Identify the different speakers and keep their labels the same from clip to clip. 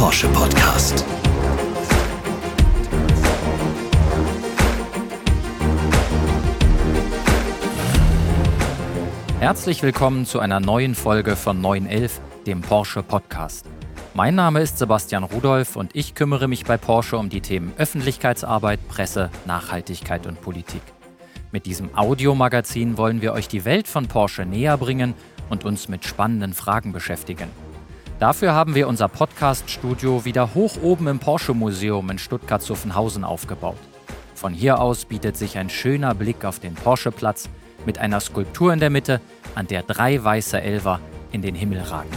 Speaker 1: Porsche Podcast.
Speaker 2: Herzlich willkommen zu einer neuen Folge von 911, dem Porsche Podcast. Mein Name ist Sebastian Rudolph und ich kümmere mich bei Porsche um die Themen Öffentlichkeitsarbeit, Presse, Nachhaltigkeit und Politik. Mit diesem Audiomagazin wollen wir euch die Welt von Porsche näher bringen und uns mit spannenden Fragen beschäftigen. Dafür haben wir unser Podcast-Studio wieder hoch oben im Porsche-Museum in Stuttgart-Zuffenhausen aufgebaut. Von hier aus bietet sich ein schöner Blick auf den Porsche-Platz mit einer Skulptur in der Mitte, an der drei weiße Elver in den Himmel ragen.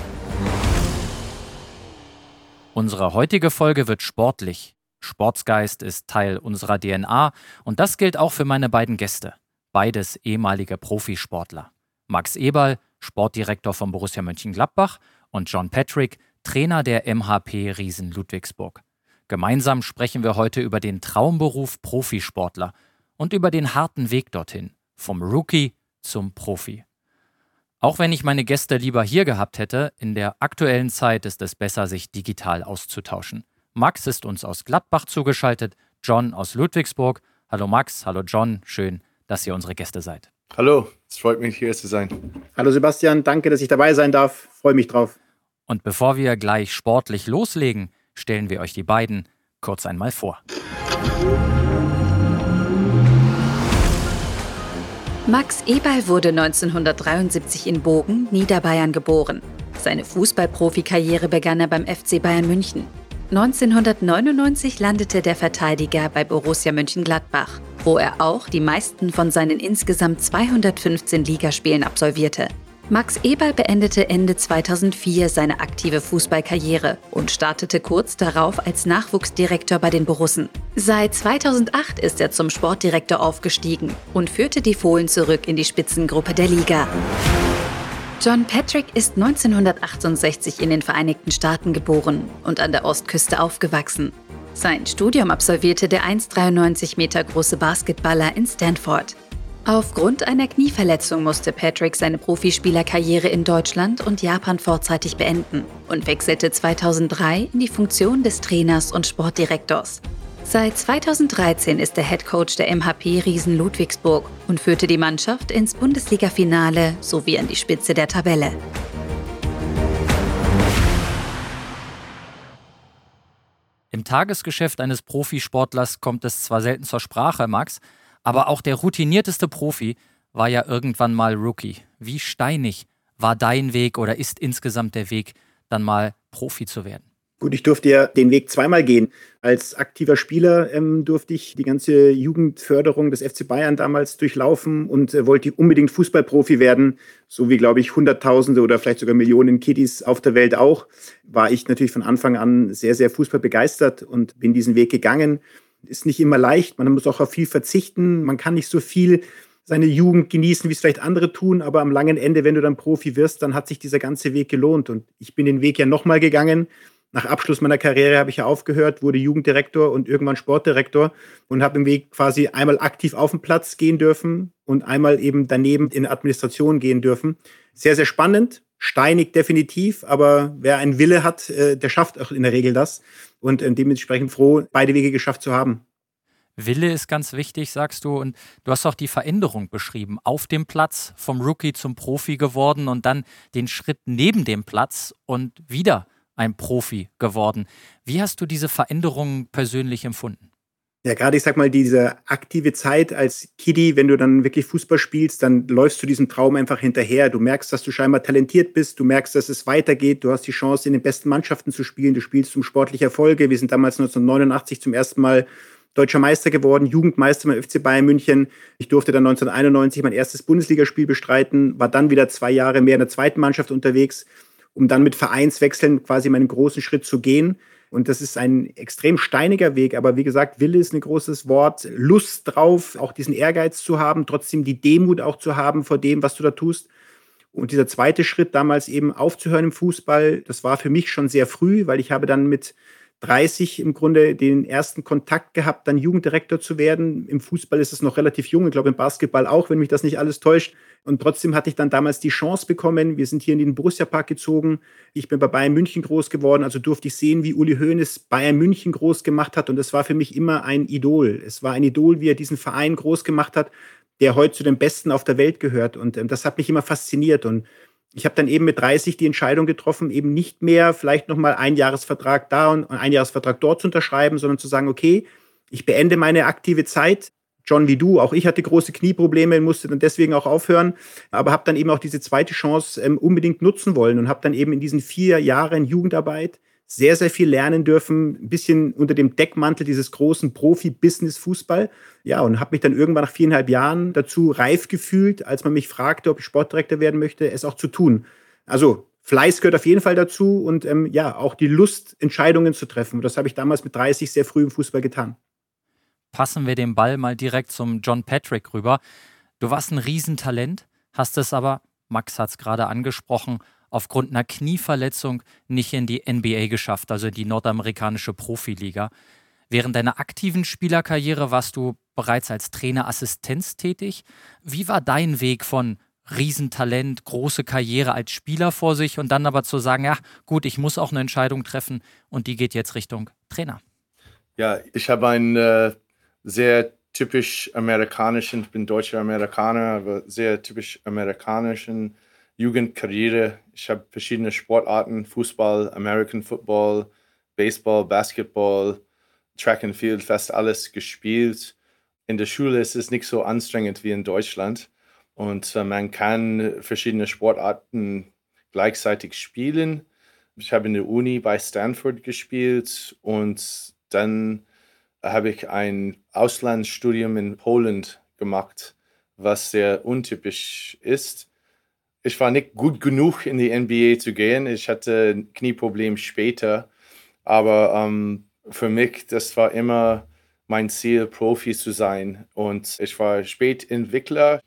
Speaker 2: Unsere heutige Folge wird sportlich. Sportsgeist ist Teil unserer DNA und das gilt auch für meine beiden Gäste, beides ehemalige Profisportler. Max Eberl, Sportdirektor von Borussia Mönchengladbach und John Patrick, Trainer der MHP Riesen Ludwigsburg. Gemeinsam sprechen wir heute über den Traumberuf Profisportler und über den harten Weg dorthin, vom Rookie zum Profi. Auch wenn ich meine Gäste lieber hier gehabt hätte, in der aktuellen Zeit ist es besser, sich digital auszutauschen. Max ist uns aus Gladbach zugeschaltet, John aus Ludwigsburg. Hallo Max, hallo John, schön, dass ihr unsere Gäste seid.
Speaker 3: Hallo, es freut mich hier zu sein.
Speaker 4: Hallo Sebastian, danke, dass ich dabei sein darf. Freue mich drauf.
Speaker 2: Und bevor wir gleich sportlich loslegen, stellen wir euch die beiden kurz einmal vor.
Speaker 5: Max Eberl wurde 1973 in Bogen, Niederbayern geboren. Seine Fußballprofikarriere begann er beim FC Bayern München. 1999 landete der Verteidiger bei Borussia Mönchengladbach, wo er auch die meisten von seinen insgesamt 215 Ligaspielen absolvierte. Max Eberl beendete Ende 2004 seine aktive Fußballkarriere und startete kurz darauf als Nachwuchsdirektor bei den Borussen. Seit 2008 ist er zum Sportdirektor aufgestiegen und führte die Fohlen zurück in die Spitzengruppe der Liga. John Patrick ist 1968 in den Vereinigten Staaten geboren und an der Ostküste aufgewachsen. Sein Studium absolvierte der 1,93 Meter große Basketballer in Stanford. Aufgrund einer Knieverletzung musste Patrick seine Profispielerkarriere in Deutschland und Japan vorzeitig beenden und wechselte 2003 in die Funktion des Trainers und Sportdirektors. Seit 2013 ist er Head Coach der MHP Riesen Ludwigsburg und führte die Mannschaft ins Bundesliga-Finale sowie an die Spitze der Tabelle.
Speaker 2: Im Tagesgeschäft eines Profisportlers kommt es zwar selten zur Sprache, Max, aber auch der routinierteste Profi war ja irgendwann mal Rookie. Wie steinig war dein Weg oder ist insgesamt der Weg, dann mal Profi zu werden?
Speaker 4: Gut, ich durfte ja den Weg zweimal gehen. Als aktiver Spieler ähm, durfte ich die ganze Jugendförderung des FC Bayern damals durchlaufen und äh, wollte unbedingt Fußballprofi werden. So wie, glaube ich, Hunderttausende oder vielleicht sogar Millionen Kiddies auf der Welt auch, war ich natürlich von Anfang an sehr, sehr Fußball begeistert und bin diesen Weg gegangen ist nicht immer leicht. Man muss auch auf viel verzichten. Man kann nicht so viel seine Jugend genießen, wie es vielleicht andere tun. Aber am langen Ende, wenn du dann Profi wirst, dann hat sich dieser ganze Weg gelohnt. Und ich bin den Weg ja nochmal gegangen. Nach Abschluss meiner Karriere habe ich ja aufgehört, wurde Jugenddirektor und irgendwann Sportdirektor und habe im Weg quasi einmal aktiv auf den Platz gehen dürfen und einmal eben daneben in Administration gehen dürfen. Sehr, sehr spannend, steinig definitiv, aber wer einen Wille hat, äh, der schafft auch in der Regel das und äh, dementsprechend froh, beide Wege geschafft zu haben.
Speaker 2: Wille ist ganz wichtig, sagst du. Und du hast auch die Veränderung beschrieben. Auf dem Platz vom Rookie zum Profi geworden und dann den Schritt neben dem Platz und wieder ein Profi geworden. Wie hast du diese Veränderung persönlich empfunden?
Speaker 4: Ja, gerade ich sag mal, diese aktive Zeit als Kiddie, wenn du dann wirklich Fußball spielst, dann läufst du diesem Traum einfach hinterher. Du merkst, dass du scheinbar talentiert bist, du merkst, dass es weitergeht, du hast die Chance, in den besten Mannschaften zu spielen, du spielst um sportliche Erfolge. Wir sind damals 1989 zum ersten Mal deutscher Meister geworden, Jugendmeister beim FC Bayern München. Ich durfte dann 1991 mein erstes Bundesligaspiel bestreiten, war dann wieder zwei Jahre mehr in der zweiten Mannschaft unterwegs, um dann mit Vereinswechseln quasi meinen großen Schritt zu gehen. Und das ist ein extrem steiniger Weg. Aber wie gesagt, Wille ist ein großes Wort. Lust drauf, auch diesen Ehrgeiz zu haben, trotzdem die Demut auch zu haben vor dem, was du da tust. Und dieser zweite Schritt, damals eben aufzuhören im Fußball, das war für mich schon sehr früh, weil ich habe dann mit 30 im Grunde den ersten Kontakt gehabt, dann Jugenddirektor zu werden. Im Fußball ist es noch relativ jung, ich glaube im Basketball auch, wenn mich das nicht alles täuscht. Und trotzdem hatte ich dann damals die Chance bekommen. Wir sind hier in den Borussia-Park gezogen. Ich bin bei Bayern München groß geworden, also durfte ich sehen, wie Uli Hoeneß Bayern München groß gemacht hat. Und das war für mich immer ein Idol. Es war ein Idol, wie er diesen Verein groß gemacht hat, der heute zu den Besten auf der Welt gehört. Und ähm, das hat mich immer fasziniert. Und ich habe dann eben mit 30 die Entscheidung getroffen, eben nicht mehr vielleicht nochmal ein Jahresvertrag da und ein Jahresvertrag dort zu unterschreiben, sondern zu sagen, okay, ich beende meine aktive Zeit. John wie du, auch ich hatte große Knieprobleme und musste dann deswegen auch aufhören, aber habe dann eben auch diese zweite Chance ähm, unbedingt nutzen wollen und habe dann eben in diesen vier Jahren Jugendarbeit sehr, sehr viel lernen dürfen, ein bisschen unter dem Deckmantel dieses großen Profi-Business-Fußball. Ja, und habe mich dann irgendwann nach viereinhalb Jahren dazu reif gefühlt, als man mich fragte, ob ich Sportdirektor werden möchte, es auch zu tun. Also Fleiß gehört auf jeden Fall dazu und ähm, ja, auch die Lust, Entscheidungen zu treffen. Das habe ich damals mit 30 sehr früh im Fußball getan.
Speaker 2: Passen wir den Ball mal direkt zum John Patrick rüber. Du warst ein Riesentalent, hast es aber, Max hat es gerade angesprochen, aufgrund einer Knieverletzung nicht in die NBA geschafft, also in die nordamerikanische Profiliga. Während deiner aktiven Spielerkarriere warst du bereits als Trainerassistenz tätig. Wie war dein Weg von Riesentalent, große Karriere als Spieler vor sich und dann aber zu sagen, ja gut, ich muss auch eine Entscheidung treffen und die geht jetzt Richtung Trainer?
Speaker 3: Ja, ich habe einen äh, sehr typisch amerikanischen, ich bin deutscher Amerikaner, aber sehr typisch amerikanischen Jugendkarriere. Ich habe verschiedene Sportarten, Fußball, American Football, Baseball, Basketball, Track and Field, fast alles gespielt. In der Schule ist es nicht so anstrengend wie in Deutschland und äh, man kann verschiedene Sportarten gleichzeitig spielen. Ich habe in der Uni bei Stanford gespielt und dann habe ich ein Auslandsstudium in Polen gemacht, was sehr untypisch ist ich war nicht gut genug in die NBA zu gehen. Ich hatte ein Knieproblem später. Aber ähm, für mich, das war immer mein Ziel, Profi zu sein. Und ich war Spätentwickler,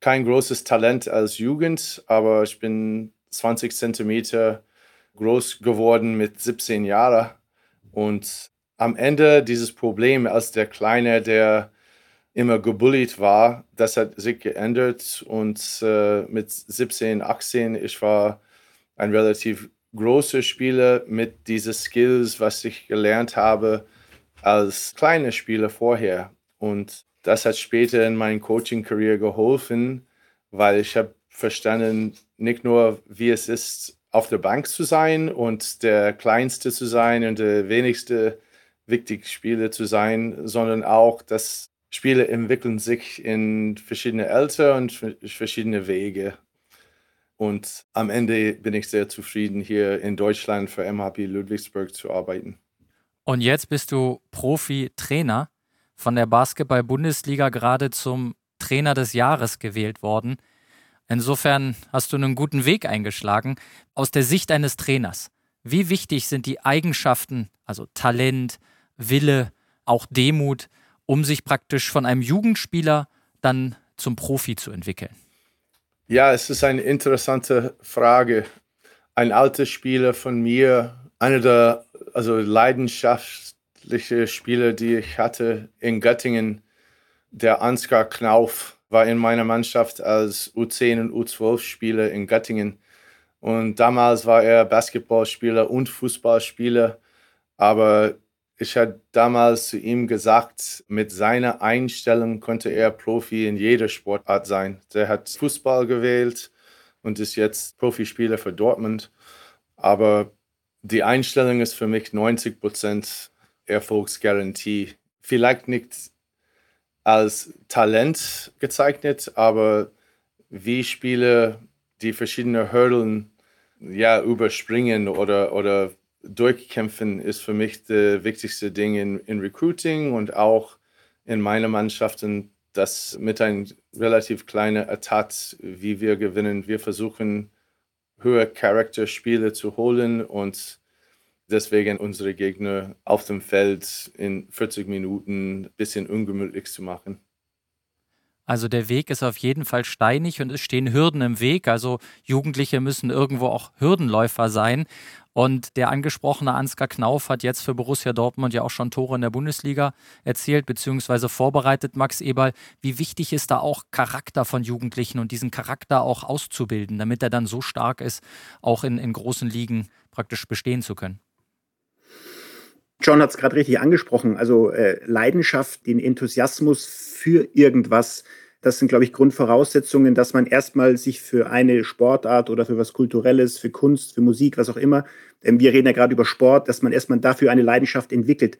Speaker 3: kein großes Talent als Jugend, aber ich bin 20 Zentimeter groß geworden mit 17 Jahren. Und am Ende dieses Problem als der Kleine, der immer gebullied war, das hat sich geändert und äh, mit 17, 18, ich war ein relativ großer Spieler mit diesen Skills, was ich gelernt habe als kleiner Spieler vorher. Und das hat später in meiner Coaching-Karriere geholfen, weil ich habe verstanden, nicht nur, wie es ist, auf der Bank zu sein und der Kleinste zu sein und der wenigste wichtige Spieler zu sein, sondern auch, dass Spiele entwickeln sich in verschiedene Alter und verschiedene Wege. Und am Ende bin ich sehr zufrieden, hier in Deutschland für MHP Ludwigsburg zu arbeiten.
Speaker 2: Und jetzt bist du Profi-Trainer von der Basketball-Bundesliga gerade zum Trainer des Jahres gewählt worden. Insofern hast du einen guten Weg eingeschlagen. Aus der Sicht eines Trainers, wie wichtig sind die Eigenschaften, also Talent, Wille, auch Demut, um sich praktisch von einem Jugendspieler dann zum Profi zu entwickeln?
Speaker 3: Ja, es ist eine interessante Frage. Ein alter Spieler von mir, einer der also leidenschaftlichen Spieler, die ich hatte in Göttingen, der Ansgar Knauf, war in meiner Mannschaft als U10 und U12-Spieler in Göttingen. Und damals war er Basketballspieler und Fußballspieler. Aber ich hatte damals zu ihm gesagt, mit seiner Einstellung konnte er Profi in jeder Sportart sein. Der hat Fußball gewählt und ist jetzt Profispieler für Dortmund. Aber die Einstellung ist für mich 90 Prozent Erfolgsgarantie. Vielleicht nicht als Talent gezeichnet, aber wie Spieler die verschiedenen Hürden ja, überspringen oder, oder durchkämpfen ist für mich das wichtigste Ding in, in Recruiting und auch in meiner Mannschaften, dass mit einem relativ kleinen Atat, wie wir gewinnen, wir versuchen, höhere Charakterspiele zu holen und deswegen unsere Gegner auf dem Feld in 40 Minuten ein bisschen ungemütlich zu machen.
Speaker 2: Also der Weg ist auf jeden Fall steinig und es stehen Hürden im Weg. Also Jugendliche müssen irgendwo auch Hürdenläufer sein. Und der angesprochene Ansgar Knauf hat jetzt für Borussia Dortmund ja auch schon Tore in der Bundesliga erzielt bzw. vorbereitet, Max Eberl. Wie wichtig ist da auch Charakter von Jugendlichen und diesen Charakter auch auszubilden, damit er dann so stark ist, auch in, in großen Ligen praktisch bestehen zu können?
Speaker 4: John hat es gerade richtig angesprochen. Also äh, Leidenschaft, den Enthusiasmus für irgendwas, das sind, glaube ich, Grundvoraussetzungen, dass man erstmal sich für eine Sportart oder für was Kulturelles, für Kunst, für Musik, was auch immer, ähm, wir reden ja gerade über Sport, dass man erstmal dafür eine Leidenschaft entwickelt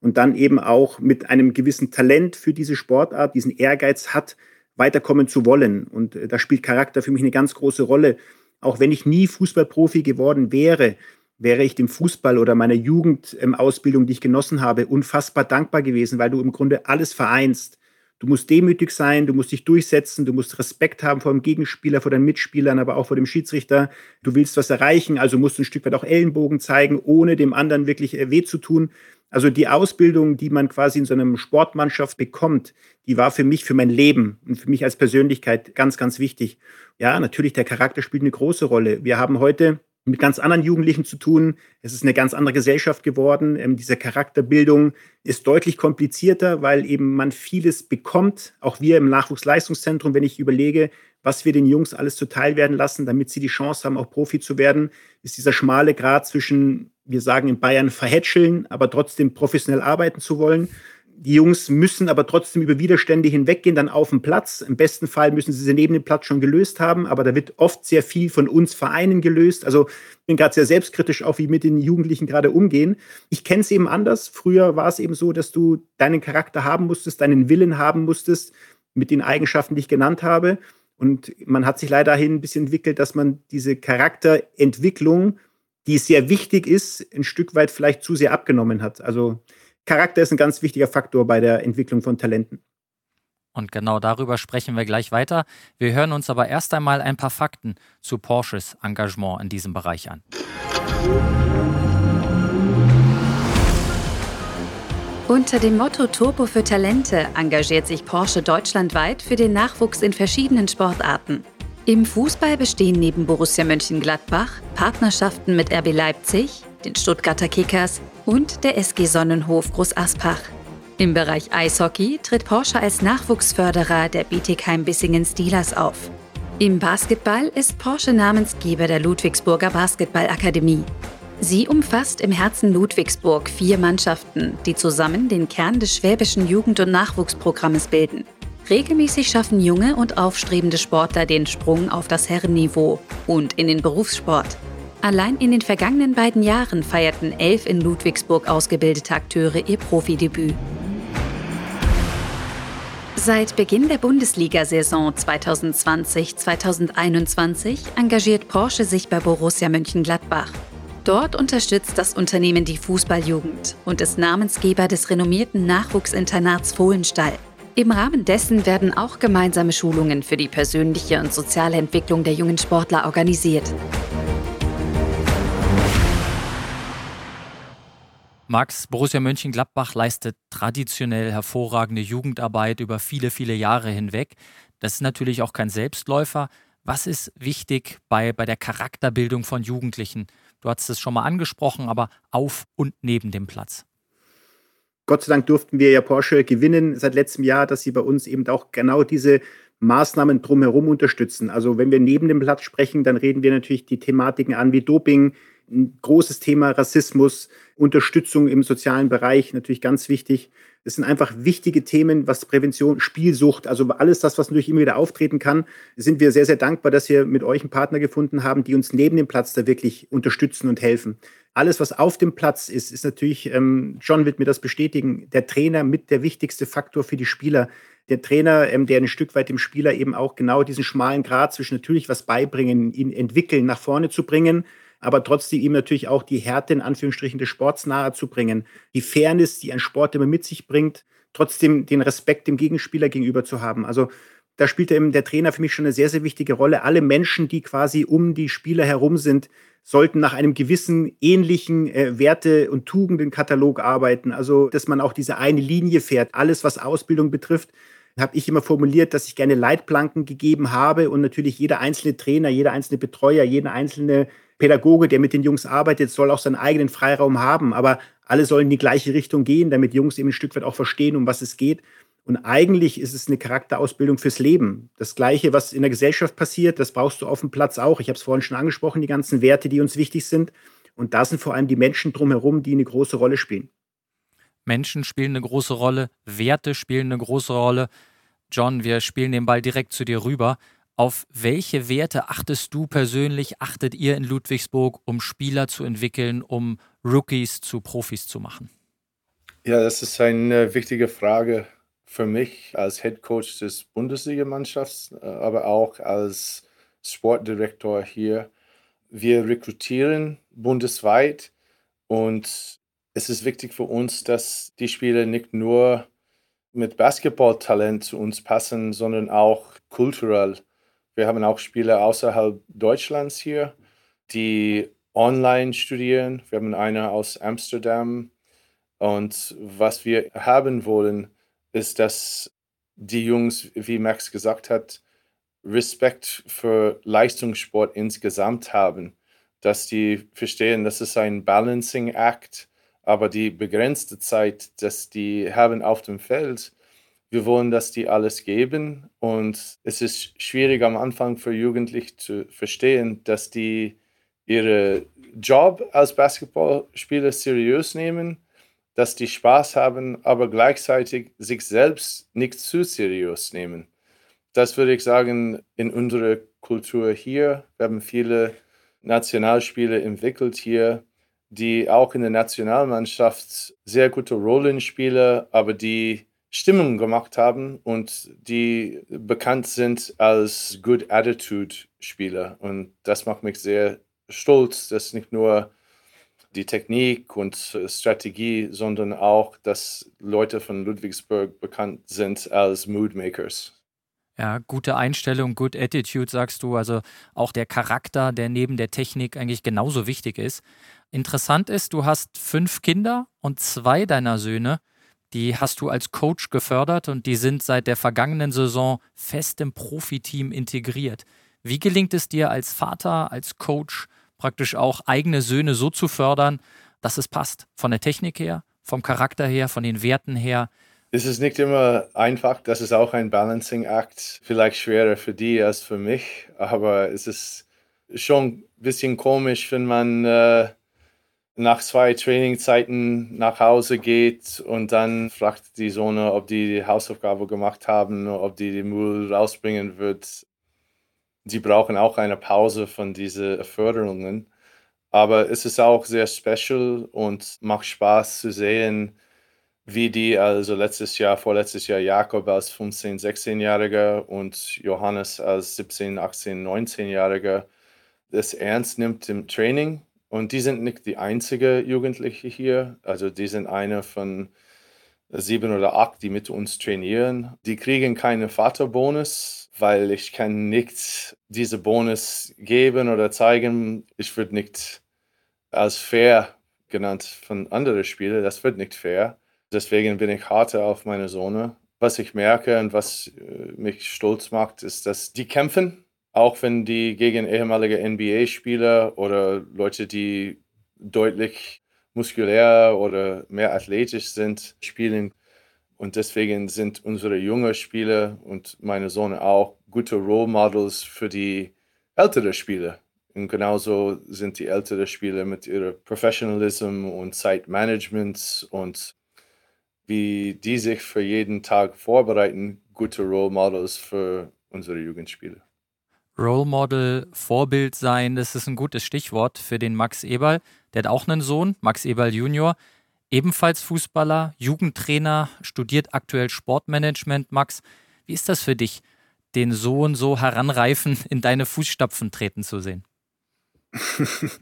Speaker 4: und dann eben auch mit einem gewissen Talent für diese Sportart, diesen Ehrgeiz hat, weiterkommen zu wollen. Und äh, da spielt Charakter für mich eine ganz große Rolle. Auch wenn ich nie Fußballprofi geworden wäre, wäre ich dem Fußball oder meiner Jugendausbildung, die ich genossen habe, unfassbar dankbar gewesen, weil du im Grunde alles vereinst. Du musst demütig sein, du musst dich durchsetzen, du musst Respekt haben vor dem Gegenspieler, vor deinen Mitspielern, aber auch vor dem Schiedsrichter. Du willst was erreichen, also musst du ein Stück weit auch Ellenbogen zeigen, ohne dem anderen wirklich äh, weh zu tun. Also die Ausbildung, die man quasi in so einer Sportmannschaft bekommt, die war für mich, für mein Leben und für mich als Persönlichkeit ganz, ganz wichtig. Ja, natürlich, der Charakter spielt eine große Rolle. Wir haben heute mit ganz anderen Jugendlichen zu tun. Es ist eine ganz andere Gesellschaft geworden. Ähm, diese Charakterbildung ist deutlich komplizierter, weil eben man vieles bekommt. Auch wir im Nachwuchsleistungszentrum, wenn ich überlege, was wir den Jungs alles zuteil werden lassen, damit sie die Chance haben, auch Profi zu werden, ist dieser schmale Grad zwischen, wir sagen in Bayern, verhätscheln, aber trotzdem professionell arbeiten zu wollen die Jungs müssen aber trotzdem über Widerstände hinweggehen, dann auf den Platz. Im besten Fall müssen sie sie neben dem Platz schon gelöst haben, aber da wird oft sehr viel von uns Vereinen gelöst. Also ich bin gerade sehr selbstkritisch, auch wie mit den Jugendlichen gerade umgehen. Ich kenne es eben anders. Früher war es eben so, dass du deinen Charakter haben musstest, deinen Willen haben musstest, mit den Eigenschaften, die ich genannt habe. Und man hat sich leider dahin ein bisschen entwickelt, dass man diese Charakterentwicklung, die sehr wichtig ist, ein Stück weit vielleicht zu sehr abgenommen hat. Also Charakter ist ein ganz wichtiger Faktor bei der Entwicklung von Talenten.
Speaker 2: Und genau darüber sprechen wir gleich weiter. Wir hören uns aber erst einmal ein paar Fakten zu Porsches Engagement in diesem Bereich an.
Speaker 5: Unter dem Motto Turbo für Talente engagiert sich Porsche deutschlandweit für den Nachwuchs in verschiedenen Sportarten. Im Fußball bestehen neben Borussia Mönchengladbach Partnerschaften mit RB Leipzig, den Stuttgarter Kickers und der SG Sonnenhof Groß Aspach. Im Bereich Eishockey tritt Porsche als Nachwuchsförderer der Bietigheim-Bissingen Steelers auf. Im Basketball ist Porsche Namensgeber der Ludwigsburger Basketballakademie. Sie umfasst im Herzen Ludwigsburg vier Mannschaften, die zusammen den Kern des schwäbischen Jugend- und Nachwuchsprogrammes bilden. Regelmäßig schaffen junge und aufstrebende Sportler den Sprung auf das Herrenniveau und in den Berufssport. Allein in den vergangenen beiden Jahren feierten elf in Ludwigsburg ausgebildete Akteure ihr Profidebüt. Seit Beginn der Bundesliga-Saison 2020-2021 engagiert Porsche sich bei Borussia Mönchengladbach. Dort unterstützt das Unternehmen die Fußballjugend und ist Namensgeber des renommierten Nachwuchsinternats Fohlenstall. Im Rahmen dessen werden auch gemeinsame Schulungen für die persönliche und soziale Entwicklung der jungen Sportler organisiert.
Speaker 2: Max, Borussia Mönchengladbach leistet traditionell hervorragende Jugendarbeit über viele, viele Jahre hinweg. Das ist natürlich auch kein Selbstläufer. Was ist wichtig bei, bei der Charakterbildung von Jugendlichen? Du hast es schon mal angesprochen, aber auf und neben dem Platz.
Speaker 4: Gott sei Dank durften wir ja Porsche gewinnen seit letztem Jahr, dass sie bei uns eben auch genau diese Maßnahmen drumherum unterstützen. Also wenn wir neben dem Platz sprechen, dann reden wir natürlich die Thematiken an wie Doping, ein großes Thema Rassismus, Unterstützung im sozialen Bereich, natürlich ganz wichtig. Das sind einfach wichtige Themen, was Prävention, Spielsucht, also alles das, was natürlich immer wieder auftreten kann, sind wir sehr, sehr dankbar, dass wir mit euch einen Partner gefunden haben, die uns neben dem Platz da wirklich unterstützen und helfen. Alles, was auf dem Platz ist, ist natürlich, ähm, John wird mir das bestätigen, der Trainer mit der wichtigste Faktor für die Spieler. Der Trainer, ähm, der ein Stück weit dem Spieler eben auch genau diesen schmalen Grad zwischen natürlich was beibringen, ihn entwickeln, nach vorne zu bringen, aber trotzdem ihm natürlich auch die Härte in Anführungsstrichen des Sports nahezubringen, die Fairness, die ein Sport immer mit sich bringt, trotzdem den Respekt dem Gegenspieler gegenüber zu haben. Also da spielt eben der Trainer für mich schon eine sehr, sehr wichtige Rolle. Alle Menschen, die quasi um die Spieler herum sind, sollten nach einem gewissen ähnlichen äh, Werte- und Tugendenkatalog arbeiten. Also, dass man auch diese eine Linie fährt. Alles, was Ausbildung betrifft, habe ich immer formuliert, dass ich gerne Leitplanken gegeben habe und natürlich jeder einzelne Trainer, jeder einzelne Betreuer, jeder einzelne Pädagoge, der mit den Jungs arbeitet, soll auch seinen eigenen Freiraum haben, aber alle sollen in die gleiche Richtung gehen, damit Jungs eben ein Stück weit auch verstehen, um was es geht. Und eigentlich ist es eine Charakterausbildung fürs Leben. Das Gleiche, was in der Gesellschaft passiert, das brauchst du auf dem Platz auch. Ich habe es vorhin schon angesprochen, die ganzen Werte, die uns wichtig sind. Und da sind vor allem die Menschen drumherum, die eine große Rolle spielen.
Speaker 2: Menschen spielen eine große Rolle, Werte spielen eine große Rolle. John, wir spielen den Ball direkt zu dir rüber. Auf welche Werte achtest du persönlich, achtet ihr in Ludwigsburg, um Spieler zu entwickeln, um Rookies zu Profis zu machen?
Speaker 3: Ja, das ist eine wichtige Frage für mich als Head Coach des Bundesligamannschafts, äh, aber auch als Sportdirektor hier. Wir rekrutieren bundesweit und es ist wichtig für uns, dass die Spieler nicht nur mit Basketballtalent zu uns passen, sondern auch kulturell. Wir haben auch Spieler außerhalb Deutschlands hier, die online studieren. Wir haben eine aus Amsterdam. Und was wir haben wollen, ist, dass die Jungs, wie Max gesagt hat, Respekt für Leistungssport insgesamt haben, dass die verstehen, das ist ein Balancing Act, aber die begrenzte Zeit, dass die haben auf dem Feld, wir wollen, dass die alles geben und es ist schwierig am Anfang für Jugendliche zu verstehen, dass die ihre Job als Basketballspieler seriös nehmen dass die Spaß haben, aber gleichzeitig sich selbst nicht zu seriös nehmen. Das würde ich sagen, in unserer Kultur hier. Wir haben viele Nationalspiele entwickelt hier, die auch in der Nationalmannschaft sehr gute Rollenspieler, aber die Stimmung gemacht haben und die bekannt sind als Good Attitude Spieler. Und das macht mich sehr stolz, dass nicht nur die Technik und Strategie, sondern auch, dass Leute von Ludwigsburg bekannt sind als Moodmakers.
Speaker 2: Ja, gute Einstellung, good attitude, sagst du. Also auch der Charakter, der neben der Technik eigentlich genauso wichtig ist. Interessant ist, du hast fünf Kinder und zwei deiner Söhne, die hast du als Coach gefördert und die sind seit der vergangenen Saison fest im Profiteam integriert. Wie gelingt es dir als Vater, als Coach, praktisch auch eigene Söhne so zu fördern, dass es passt. Von der Technik her, vom Charakter her, von den Werten her.
Speaker 3: Es ist nicht immer einfach, das ist auch ein Balancing-Act, vielleicht schwerer für die als für mich, aber es ist schon ein bisschen komisch, wenn man äh, nach zwei Trainingzeiten nach Hause geht und dann fragt die Sohne, ob die die Hausaufgabe gemacht haben, ob die den Müll rausbringen wird sie brauchen auch eine Pause von diesen Förderungen. Aber es ist auch sehr special und macht Spaß zu sehen, wie die, also letztes Jahr, vorletztes Jahr Jakob als 15-, 16-Jähriger und Johannes als 17-, 18-, 19-Jähriger das ernst nimmt im Training. Und die sind nicht die einzige Jugendliche hier. Also die sind eine von sieben oder acht, die mit uns trainieren. Die kriegen keinen Vaterbonus weil ich kann nicht diese Bonus geben oder zeigen. Ich würde nicht als fair genannt von anderen Spielern. Das wird nicht fair. Deswegen bin ich harter auf meine Sohne. Was ich merke und was äh, mich stolz macht, ist, dass die kämpfen, auch wenn die gegen ehemalige NBA-Spieler oder Leute, die deutlich muskulär oder mehr athletisch sind, spielen und deswegen sind unsere jungen Spieler und meine Sohn auch gute Role Models für die älteren Spieler. Und genauso sind die älteren Spieler mit ihrem Professionalism und Zeitmanagement und wie die sich für jeden Tag vorbereiten, gute Role Models für unsere Jugendspieler.
Speaker 2: Role Model, Vorbild sein, das ist ein gutes Stichwort für den Max Eberl. Der hat auch einen Sohn, Max Eberl Junior ebenfalls Fußballer, Jugendtrainer, studiert aktuell Sportmanagement. Max, wie ist das für dich, den Sohn so heranreifen, in deine Fußstapfen treten zu sehen?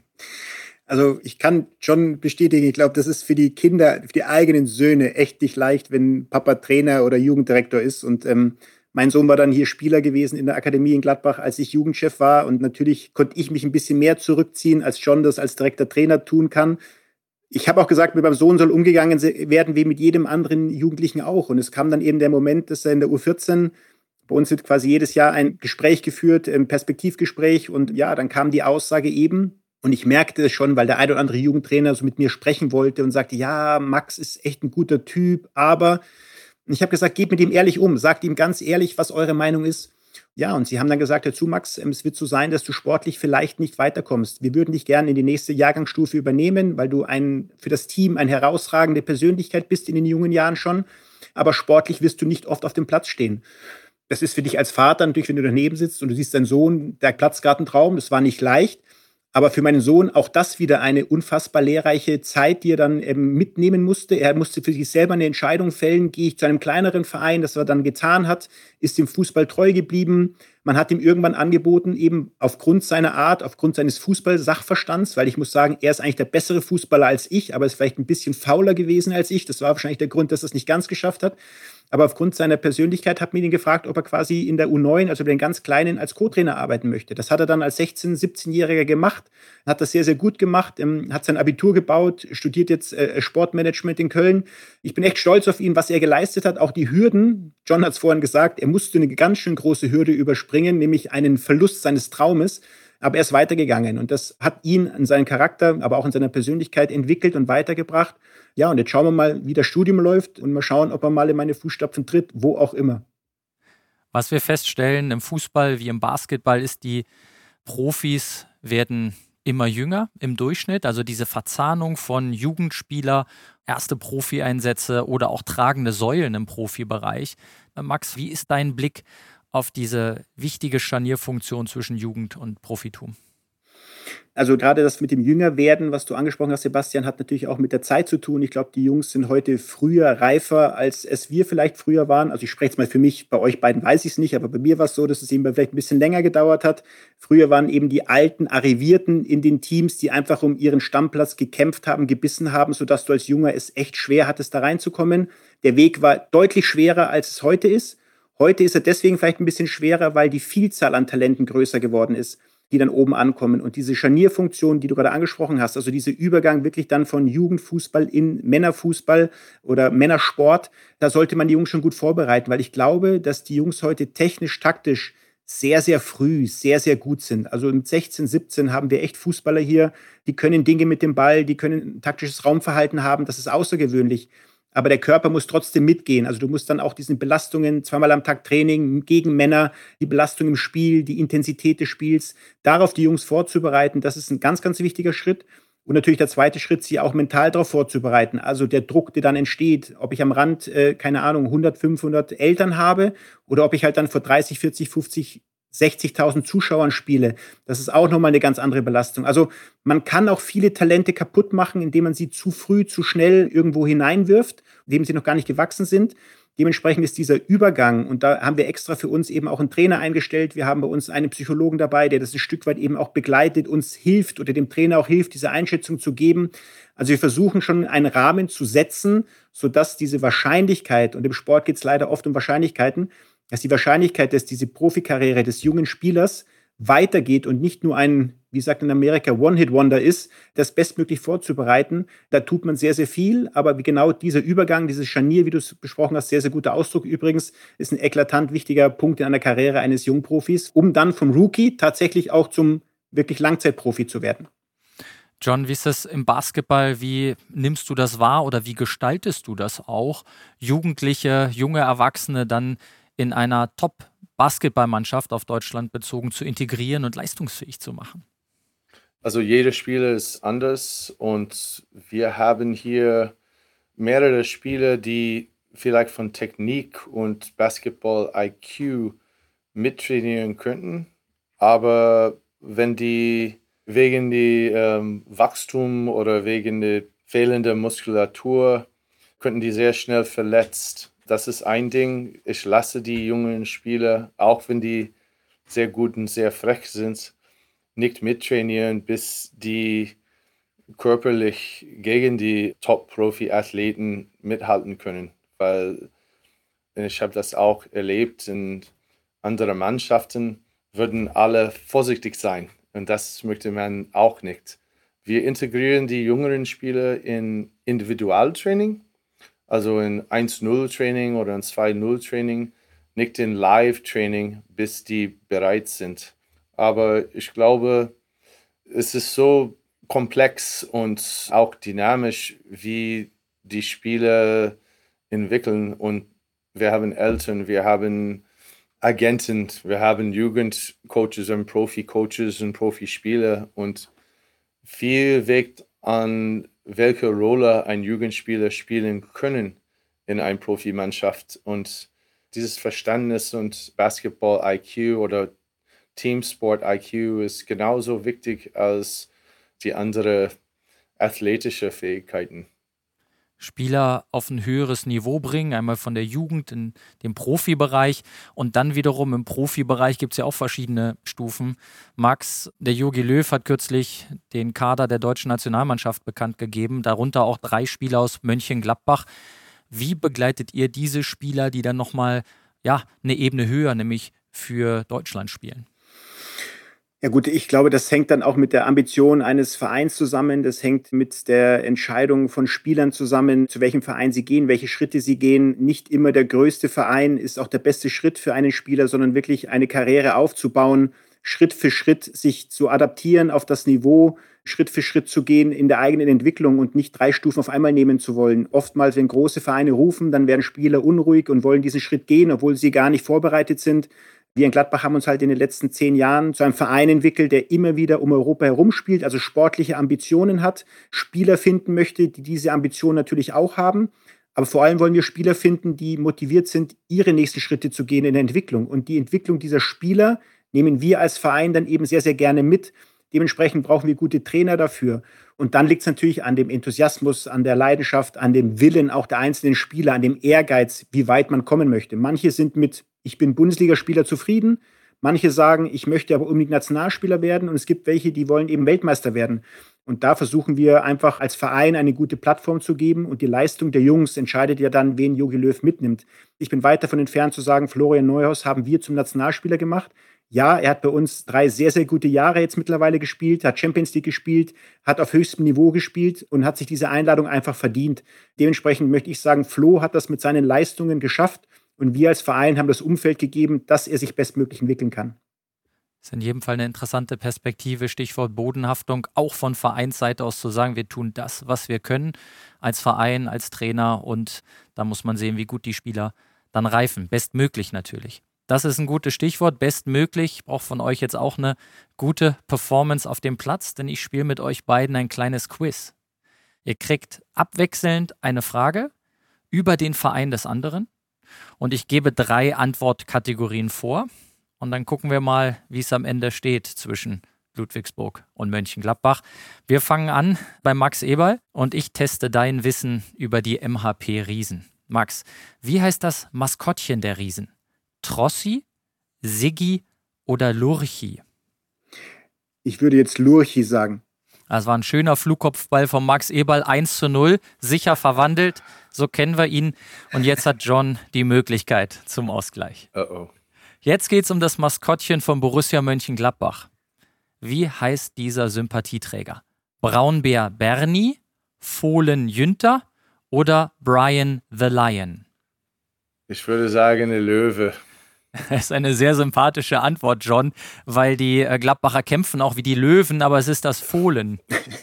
Speaker 4: Also ich kann schon bestätigen, ich glaube, das ist für die Kinder, für die eigenen Söhne echt nicht leicht, wenn Papa Trainer oder Jugenddirektor ist. Und ähm, mein Sohn war dann hier Spieler gewesen in der Akademie in Gladbach, als ich Jugendchef war. Und natürlich konnte ich mich ein bisschen mehr zurückziehen, als John das als direkter Trainer tun kann ich habe auch gesagt, mit meinem Sohn soll umgegangen werden wie mit jedem anderen Jugendlichen auch. Und es kam dann eben der Moment, dass er in der U14 bei uns wird quasi jedes Jahr ein Gespräch geführt, ein Perspektivgespräch. Und ja, dann kam die Aussage eben, Und ich merkte es schon, weil der ein oder andere Jugendtrainer so mit mir sprechen wollte und sagte, ja, Max ist echt ein guter Typ, aber ich habe gesagt, geht mit ihm ehrlich um, sagt ihm ganz ehrlich, was eure Meinung ist. Ja, und sie haben dann gesagt, dazu Max, ähm, es wird so sein, dass du sportlich vielleicht nicht weiterkommst. Wir würden dich gerne in die nächste Jahrgangsstufe übernehmen, weil du ein, für das Team eine herausragende Persönlichkeit bist in den jungen Jahren schon. Aber sportlich wirst du nicht oft auf dem Platz stehen. Das ist für dich als Vater natürlich, wenn du daneben sitzt und du siehst deinen Sohn, der Platzgartentraum, das war nicht leicht. Aber für meinen Sohn auch das wieder eine unfassbar lehrreiche Zeit, die er dann ähm, mitnehmen musste. Er musste für sich selber eine Entscheidung fällen, gehe ich zu einem kleineren Verein, das er dann getan hat, ist dem Fußball treu geblieben. Man hat ihm irgendwann angeboten, eben aufgrund seiner Art, aufgrund seines Fußball-Sachverstands, weil ich muss sagen, er ist eigentlich der bessere Fußballer als ich, aber ist vielleicht ein bisschen fauler gewesen als ich. Das war wahrscheinlich der Grund, dass er es nicht ganz geschafft hat. Aber aufgrund seiner Persönlichkeit hat man ihn gefragt, ob er quasi in der U9, also den ganz Kleinen, als Co-Trainer arbeiten möchte. Das hat er dann als 16-, 17-Jähriger gemacht, hat das sehr, sehr gut gemacht, ähm, hat sein Abitur gebaut, studiert jetzt äh, Sportmanagement in Köln. Ich bin echt stolz auf ihn, was er geleistet hat. Auch die Hürden, John hat es vorhin gesagt, er musste eine ganz schön große Hürde überspringen, nämlich einen Verlust seines Traumes. Aber er ist weitergegangen und das hat ihn in seinem Charakter, aber auch in seiner Persönlichkeit entwickelt und weitergebracht. Ja, und jetzt schauen wir mal, wie das Studium läuft und mal schauen, ob er mal in meine Fußstapfen tritt, wo auch immer.
Speaker 2: Was wir feststellen im Fußball wie im Basketball ist, die Profis werden immer jünger im Durchschnitt. Also diese Verzahnung von Jugendspieler, erste Profi-Einsätze oder auch tragende Säulen im Profibereich. Max, wie ist dein Blick auf diese wichtige Scharnierfunktion zwischen Jugend und Profitum?
Speaker 4: Also gerade das mit dem Jüngerwerden, was du angesprochen hast, Sebastian, hat natürlich auch mit der Zeit zu tun. Ich glaube, die Jungs sind heute früher reifer, als es wir vielleicht früher waren. Also ich spreche jetzt mal für mich, bei euch beiden weiß ich es nicht, aber bei mir war es so, dass es eben vielleicht ein bisschen länger gedauert hat. Früher waren eben die alten Arrivierten in den Teams, die einfach um ihren Stammplatz gekämpft haben, gebissen haben, sodass du als Junger es echt schwer hattest, da reinzukommen. Der Weg war deutlich schwerer, als es heute ist. Heute ist er deswegen vielleicht ein bisschen schwerer, weil die Vielzahl an Talenten größer geworden ist, die dann oben ankommen. Und diese Scharnierfunktion, die du gerade angesprochen hast, also dieser Übergang wirklich dann von Jugendfußball in Männerfußball oder Männersport, da sollte man die Jungs schon gut vorbereiten, weil ich glaube, dass die Jungs heute technisch, taktisch sehr, sehr früh, sehr, sehr gut sind. Also mit 16, 17 haben wir echt Fußballer hier, die können Dinge mit dem Ball, die können taktisches Raumverhalten haben, das ist außergewöhnlich aber der Körper muss trotzdem mitgehen. Also du musst dann auch diesen Belastungen, zweimal am Tag Training gegen Männer, die Belastung im Spiel, die Intensität des Spiels, darauf die Jungs vorzubereiten, das ist ein ganz, ganz wichtiger Schritt. Und natürlich der zweite Schritt, sie auch mental darauf vorzubereiten. Also der Druck, der dann entsteht, ob ich am Rand, äh, keine Ahnung, 100, 500 Eltern habe oder ob ich halt dann vor 30, 40, 50 60.000 Zuschauern spiele. Das ist auch nochmal eine ganz andere Belastung. Also man kann auch viele Talente kaputt machen, indem man sie zu früh, zu schnell irgendwo hineinwirft, indem sie noch gar nicht gewachsen sind. Dementsprechend ist dieser Übergang, und da haben wir extra für uns eben auch einen Trainer eingestellt. Wir haben bei uns einen Psychologen dabei, der das ein Stück weit eben auch begleitet, uns hilft oder dem Trainer auch hilft, diese Einschätzung zu geben. Also wir versuchen schon einen Rahmen zu setzen, sodass diese Wahrscheinlichkeit, und im Sport geht es leider oft um Wahrscheinlichkeiten, dass die Wahrscheinlichkeit, dass diese Profikarriere des jungen Spielers weitergeht und nicht nur ein, wie sagt in Amerika, One-Hit-Wonder ist, das bestmöglich vorzubereiten. Da tut man sehr, sehr viel. Aber genau dieser Übergang, dieses Scharnier, wie du es besprochen hast, sehr, sehr guter Ausdruck übrigens, ist ein eklatant wichtiger Punkt in einer Karriere eines Jungprofis, um dann vom Rookie tatsächlich auch zum wirklich Langzeitprofi zu werden.
Speaker 2: John, wie ist das im Basketball? Wie nimmst du das wahr oder wie gestaltest du das auch? Jugendliche, junge Erwachsene dann in einer Top-Basketballmannschaft auf Deutschland bezogen zu integrieren und leistungsfähig zu machen?
Speaker 3: Also jeder Spieler ist anders und wir haben hier mehrere Spieler, die vielleicht von Technik und Basketball-IQ mittrainieren könnten. Aber wenn die wegen die ähm, Wachstum oder wegen der fehlenden Muskulatur könnten die sehr schnell verletzt das ist ein Ding. Ich lasse die jungen Spieler, auch wenn die sehr gut und sehr frech sind, nicht mittrainieren, bis die körperlich gegen die Top-Profi-Athleten mithalten können. Weil ich habe das auch erlebt in anderen Mannschaften, würden alle vorsichtig sein. Und das möchte man auch nicht. Wir integrieren die jüngeren Spieler in Individualtraining also in 1-0-Training oder in 2-0-Training, nicht in Live-Training, bis die bereit sind. Aber ich glaube, es ist so komplex und auch dynamisch, wie die Spiele entwickeln. Und wir haben Eltern, wir haben Agenten, wir haben Jugendcoaches und Profi-Coaches und Profispieler und viel wiegt an, welche Rolle ein Jugendspieler spielen können in einer Profimannschaft. Und dieses Verständnis und Basketball-IQ oder Teamsport-IQ ist genauso wichtig als die anderen athletischen Fähigkeiten.
Speaker 2: Spieler auf ein höheres Niveau bringen, einmal von der Jugend in den Profibereich und dann wiederum im Profibereich gibt es ja auch verschiedene Stufen. Max, der Jogi Löw hat kürzlich den Kader der deutschen Nationalmannschaft bekannt gegeben, darunter auch drei Spieler aus Mönchengladbach. Wie begleitet ihr diese Spieler, die dann nochmal ja, eine Ebene höher, nämlich für Deutschland spielen?
Speaker 4: Ja gut, ich glaube, das hängt dann auch mit der Ambition eines Vereins zusammen. Das hängt mit der Entscheidung von Spielern zusammen, zu welchem Verein sie gehen, welche Schritte sie gehen. Nicht immer der größte Verein ist auch der beste Schritt für einen Spieler, sondern wirklich eine Karriere aufzubauen, Schritt für Schritt sich zu adaptieren auf das Niveau, Schritt für Schritt zu gehen in der eigenen Entwicklung und nicht drei Stufen auf einmal nehmen zu wollen. Oftmals, wenn große Vereine rufen, dann werden Spieler unruhig und wollen diesen Schritt gehen, obwohl sie gar nicht vorbereitet sind. Wir in Gladbach haben uns halt in den letzten zehn Jahren zu einem Verein entwickelt, der immer wieder um Europa herumspielt, also sportliche Ambitionen hat, Spieler finden möchte, die diese Ambitionen natürlich auch haben. Aber vor allem wollen wir Spieler finden, die motiviert sind, ihre nächsten Schritte zu gehen in der Entwicklung. Und die Entwicklung dieser Spieler nehmen wir als Verein dann eben sehr, sehr gerne mit. Dementsprechend brauchen wir gute Trainer dafür. Und dann liegt es natürlich an dem Enthusiasmus, an der Leidenschaft, an dem Willen auch der einzelnen Spieler, an dem Ehrgeiz, wie weit man kommen möchte. Manche sind mit ich bin Bundesligaspieler zufrieden. Manche sagen, ich möchte aber unbedingt Nationalspieler werden. Und es gibt welche, die wollen eben Weltmeister werden. Und da versuchen wir einfach als Verein eine gute Plattform zu geben. Und die Leistung der Jungs entscheidet ja dann, wen Jogi Löw mitnimmt. Ich bin weit davon entfernt zu sagen, Florian Neuhaus haben wir zum Nationalspieler gemacht. Ja, er hat bei uns drei sehr, sehr gute Jahre jetzt mittlerweile gespielt, hat Champions League gespielt, hat auf höchstem Niveau gespielt und hat sich diese Einladung einfach verdient. Dementsprechend möchte ich sagen, Flo hat das mit seinen Leistungen geschafft und wir als Verein haben das Umfeld gegeben, dass er sich bestmöglich entwickeln kann.
Speaker 2: Das ist in jedem Fall eine interessante Perspektive, Stichwort Bodenhaftung, auch von Vereinsseite aus zu sagen, wir tun das, was wir können, als Verein, als Trainer und da muss man sehen, wie gut die Spieler dann reifen. Bestmöglich natürlich. Das ist ein gutes Stichwort, bestmöglich. Ich brauche von euch jetzt auch eine gute Performance auf dem Platz, denn ich spiele mit euch beiden ein kleines Quiz. Ihr kriegt abwechselnd eine Frage über den Verein des anderen und ich gebe drei Antwortkategorien vor. Und dann gucken wir mal, wie es am Ende steht zwischen Ludwigsburg und Mönchengladbach. Wir fangen an bei Max Eberl und ich teste dein Wissen über die MHP Riesen. Max, wie heißt das Maskottchen der Riesen? Trossi, Siggi oder Lurchi?
Speaker 4: Ich würde jetzt Lurchi sagen.
Speaker 2: Das war ein schöner Flugkopfball von Max Eberl 1 zu 0, sicher verwandelt. So kennen wir ihn. Und jetzt hat John die Möglichkeit zum Ausgleich. Uh -oh. Jetzt geht es um das Maskottchen von Borussia Mönchengladbach. Wie heißt dieser Sympathieträger? Braunbär Bernie, Fohlen Jünter oder Brian the Lion?
Speaker 3: Ich würde sagen, eine Löwe.
Speaker 2: Das ist eine sehr sympathische Antwort, John, weil die äh, Gladbacher kämpfen auch wie die Löwen, aber es ist das Fohlen.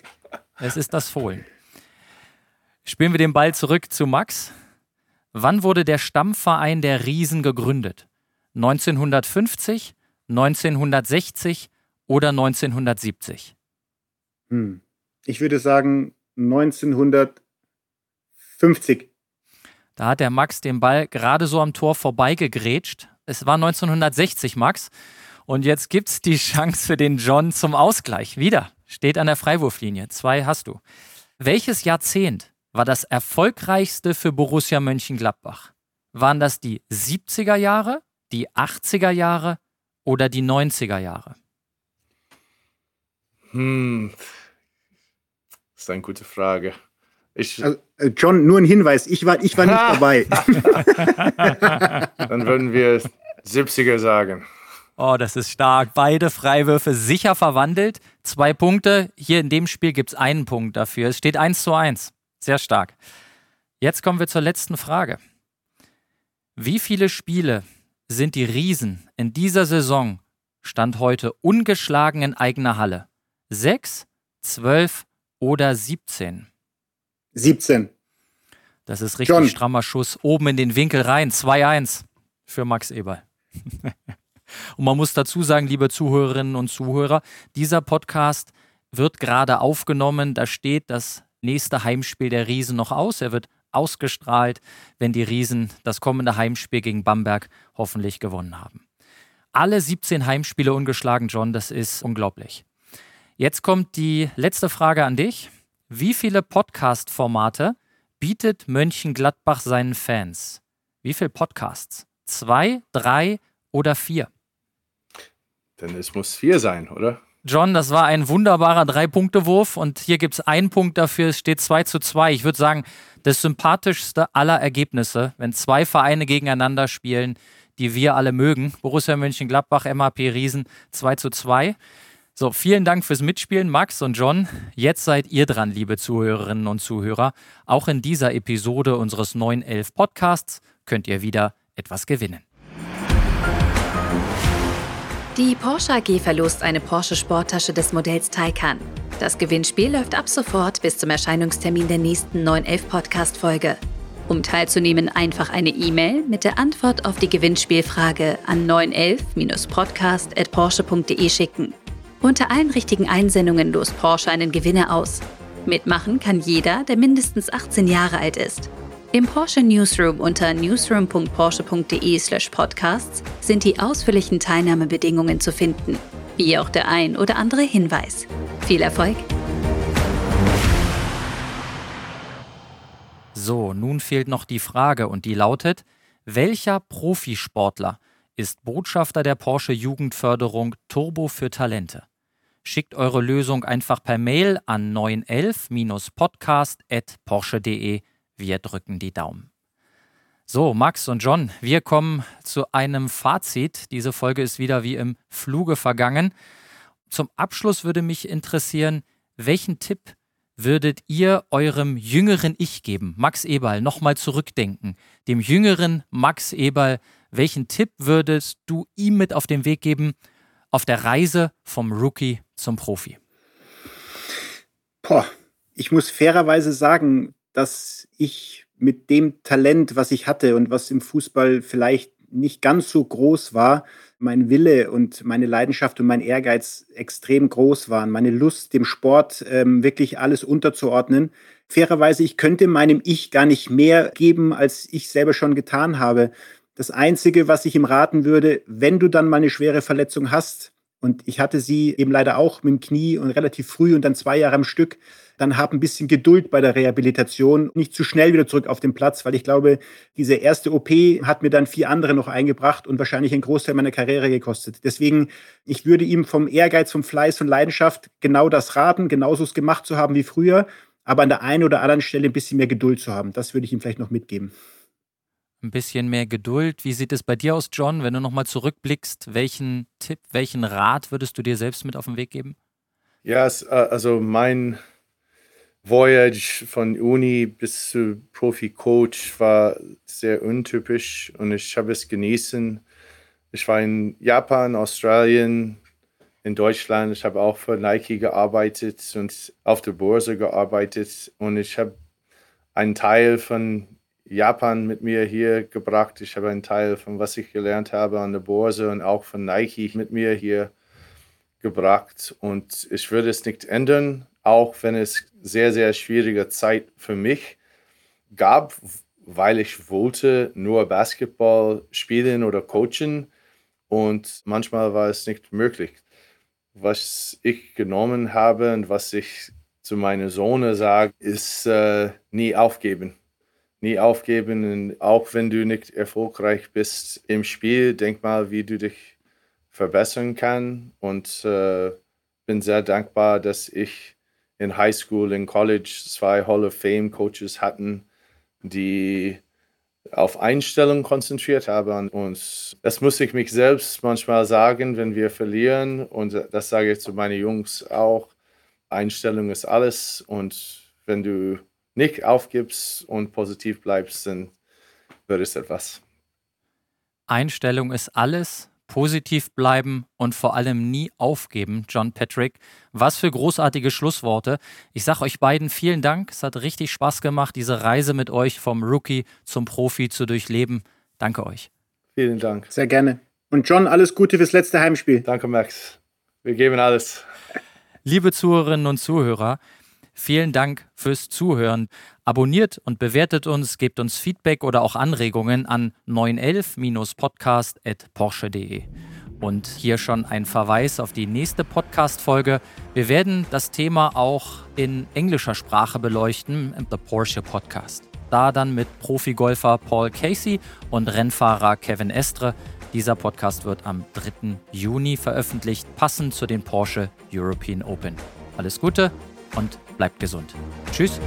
Speaker 2: Es ist das Fohlen. Spielen wir den Ball zurück zu Max. Wann wurde der Stammverein der Riesen gegründet? 1950, 1960 oder 1970?
Speaker 4: Hm. Ich würde sagen 1950.
Speaker 2: Da hat der Max den Ball gerade so am Tor vorbeigegrätscht. Es war 1960, Max. Und jetzt gibt es die Chance für den John zum Ausgleich. Wieder. Steht an der Freiwurflinie. Zwei hast du. Welches Jahrzehnt war das erfolgreichste für Borussia Mönchengladbach? Waren das die 70er Jahre, die 80er Jahre oder die 90er Jahre?
Speaker 3: Hm. Das ist eine gute Frage.
Speaker 4: Ich, also, John, nur ein Hinweis, ich war, ich war nicht dabei.
Speaker 3: Dann würden wir 70er sagen.
Speaker 2: Oh, das ist stark. Beide Freiwürfe sicher verwandelt. Zwei Punkte. Hier in dem Spiel gibt es einen Punkt dafür. Es steht 1 zu 1. Sehr stark. Jetzt kommen wir zur letzten Frage. Wie viele Spiele sind die Riesen in dieser Saison, Stand heute, ungeschlagen in eigener Halle? 6, 12 oder 17?
Speaker 4: 17.
Speaker 2: Das ist richtig John. strammer Schuss. Oben in den Winkel rein. 2-1 für Max Eberl. und man muss dazu sagen, liebe Zuhörerinnen und Zuhörer, dieser Podcast wird gerade aufgenommen. Da steht das nächste Heimspiel der Riesen noch aus. Er wird ausgestrahlt, wenn die Riesen das kommende Heimspiel gegen Bamberg hoffentlich gewonnen haben. Alle 17 Heimspiele ungeschlagen, John, das ist unglaublich. Jetzt kommt die letzte Frage an dich. Wie viele Podcast-Formate bietet Mönchengladbach seinen Fans? Wie viele Podcasts? Zwei, drei oder vier?
Speaker 3: Denn es muss vier sein, oder?
Speaker 2: John, das war ein wunderbarer Drei-Punkte-Wurf und hier gibt es einen Punkt dafür, es steht 2 zu 2. Ich würde sagen, das sympathischste aller Ergebnisse, wenn zwei Vereine gegeneinander spielen, die wir alle mögen. Borussia Mönchengladbach, MAP Riesen 2 zu 2. So, vielen Dank fürs Mitspielen, Max und John. Jetzt seid ihr dran, liebe Zuhörerinnen und Zuhörer. Auch in dieser Episode unseres 911 Podcasts könnt ihr wieder etwas gewinnen.
Speaker 5: Die Porsche AG verlost eine Porsche Sporttasche des Modells Taycan. Das Gewinnspiel läuft ab sofort bis zum Erscheinungstermin der nächsten 911 Podcast-Folge. Um teilzunehmen, einfach eine E-Mail mit der Antwort auf die Gewinnspielfrage an 911-podcast.porsche.de schicken. Unter allen richtigen Einsendungen lost Porsche einen Gewinner aus. Mitmachen kann jeder, der mindestens 18 Jahre alt ist. Im Porsche Newsroom unter newsroom.porsche.de/podcasts sind die ausführlichen Teilnahmebedingungen zu finden, wie auch der ein oder andere Hinweis. Viel Erfolg!
Speaker 2: So, nun fehlt noch die Frage und die lautet: Welcher Profisportler ist Botschafter der Porsche Jugendförderung Turbo für Talente? Schickt eure Lösung einfach per Mail an 911-podcast.porsche.de wir drücken die Daumen. So, Max und John, wir kommen zu einem Fazit. Diese Folge ist wieder wie im Fluge vergangen. Zum Abschluss würde mich interessieren, welchen Tipp würdet ihr eurem jüngeren Ich geben? Max Eberl, nochmal zurückdenken. Dem jüngeren Max Eberl, welchen Tipp würdest du ihm mit auf den Weg geben auf der Reise vom Rookie zum Profi?
Speaker 4: Boah, ich muss fairerweise sagen, dass ich mit dem Talent, was ich hatte und was im Fußball vielleicht nicht ganz so groß war, mein Wille und meine Leidenschaft und mein Ehrgeiz extrem groß waren, meine Lust, dem Sport ähm, wirklich alles unterzuordnen. Fairerweise, ich könnte meinem Ich gar nicht mehr geben, als ich selber schon getan habe. Das Einzige, was ich ihm raten würde, wenn du dann mal eine schwere Verletzung hast, und ich hatte sie eben leider auch mit dem Knie und relativ früh und dann zwei Jahre am Stück, dann hab ein bisschen Geduld bei der Rehabilitation, nicht zu schnell wieder zurück auf den Platz, weil ich glaube, diese erste OP hat mir dann vier andere noch eingebracht und wahrscheinlich einen Großteil meiner Karriere gekostet. Deswegen, ich würde ihm vom Ehrgeiz, vom Fleiß und Leidenschaft genau das raten, genauso es gemacht zu haben wie früher, aber an der einen oder anderen Stelle ein bisschen mehr Geduld zu haben. Das würde ich ihm vielleicht noch mitgeben
Speaker 2: ein bisschen mehr Geduld. Wie sieht es bei dir aus, John, wenn du nochmal zurückblickst? Welchen Tipp, welchen Rat würdest du dir selbst mit auf den Weg geben?
Speaker 3: Ja, äh, also mein Voyage von Uni bis zu Profi-Coach war sehr untypisch und ich habe es genießen. Ich war in Japan, Australien, in Deutschland. Ich habe auch für Nike gearbeitet und auf der Börse gearbeitet und ich habe einen Teil von Japan mit mir hier gebracht. Ich habe einen Teil von was ich gelernt habe an der Börse und auch von Nike mit mir hier gebracht und ich würde es nicht ändern auch wenn es sehr, sehr schwierige Zeit für mich gab, weil ich wollte nur Basketball spielen oder coachen und manchmal war es nicht möglich. Was ich genommen habe und was ich zu meiner Sohn sage, ist äh, nie aufgeben. Nie aufgeben und auch wenn du nicht erfolgreich bist im Spiel, denk mal, wie du dich verbessern kannst und äh, bin sehr dankbar, dass ich in High School, in College zwei Hall of Fame Coaches hatten, die auf Einstellung konzentriert haben. Und das muss ich mich selbst manchmal sagen, wenn wir verlieren. Und das sage ich zu meinen Jungs auch. Einstellung ist alles. Und wenn du nicht aufgibst und positiv bleibst, dann wird es etwas.
Speaker 2: Einstellung ist alles positiv bleiben und vor allem nie aufgeben, John Patrick. Was für großartige Schlussworte. Ich sage euch beiden vielen Dank. Es hat richtig Spaß gemacht, diese Reise mit euch vom Rookie zum Profi zu durchleben. Danke euch.
Speaker 3: Vielen Dank.
Speaker 4: Sehr gerne. Und John, alles Gute fürs letzte Heimspiel.
Speaker 3: Danke, Max. Wir geben alles.
Speaker 2: Liebe Zuhörerinnen und Zuhörer, vielen Dank fürs Zuhören. Abonniert und bewertet uns, gebt uns Feedback oder auch Anregungen an 911-podcast.porsche.de. Und hier schon ein Verweis auf die nächste Podcast-Folge. Wir werden das Thema auch in englischer Sprache beleuchten, im The Porsche Podcast. Da dann mit Profigolfer Paul Casey und Rennfahrer Kevin Estre. Dieser Podcast wird am 3. Juni veröffentlicht, passend zu den Porsche European Open. Alles Gute und bleibt gesund. Tschüss.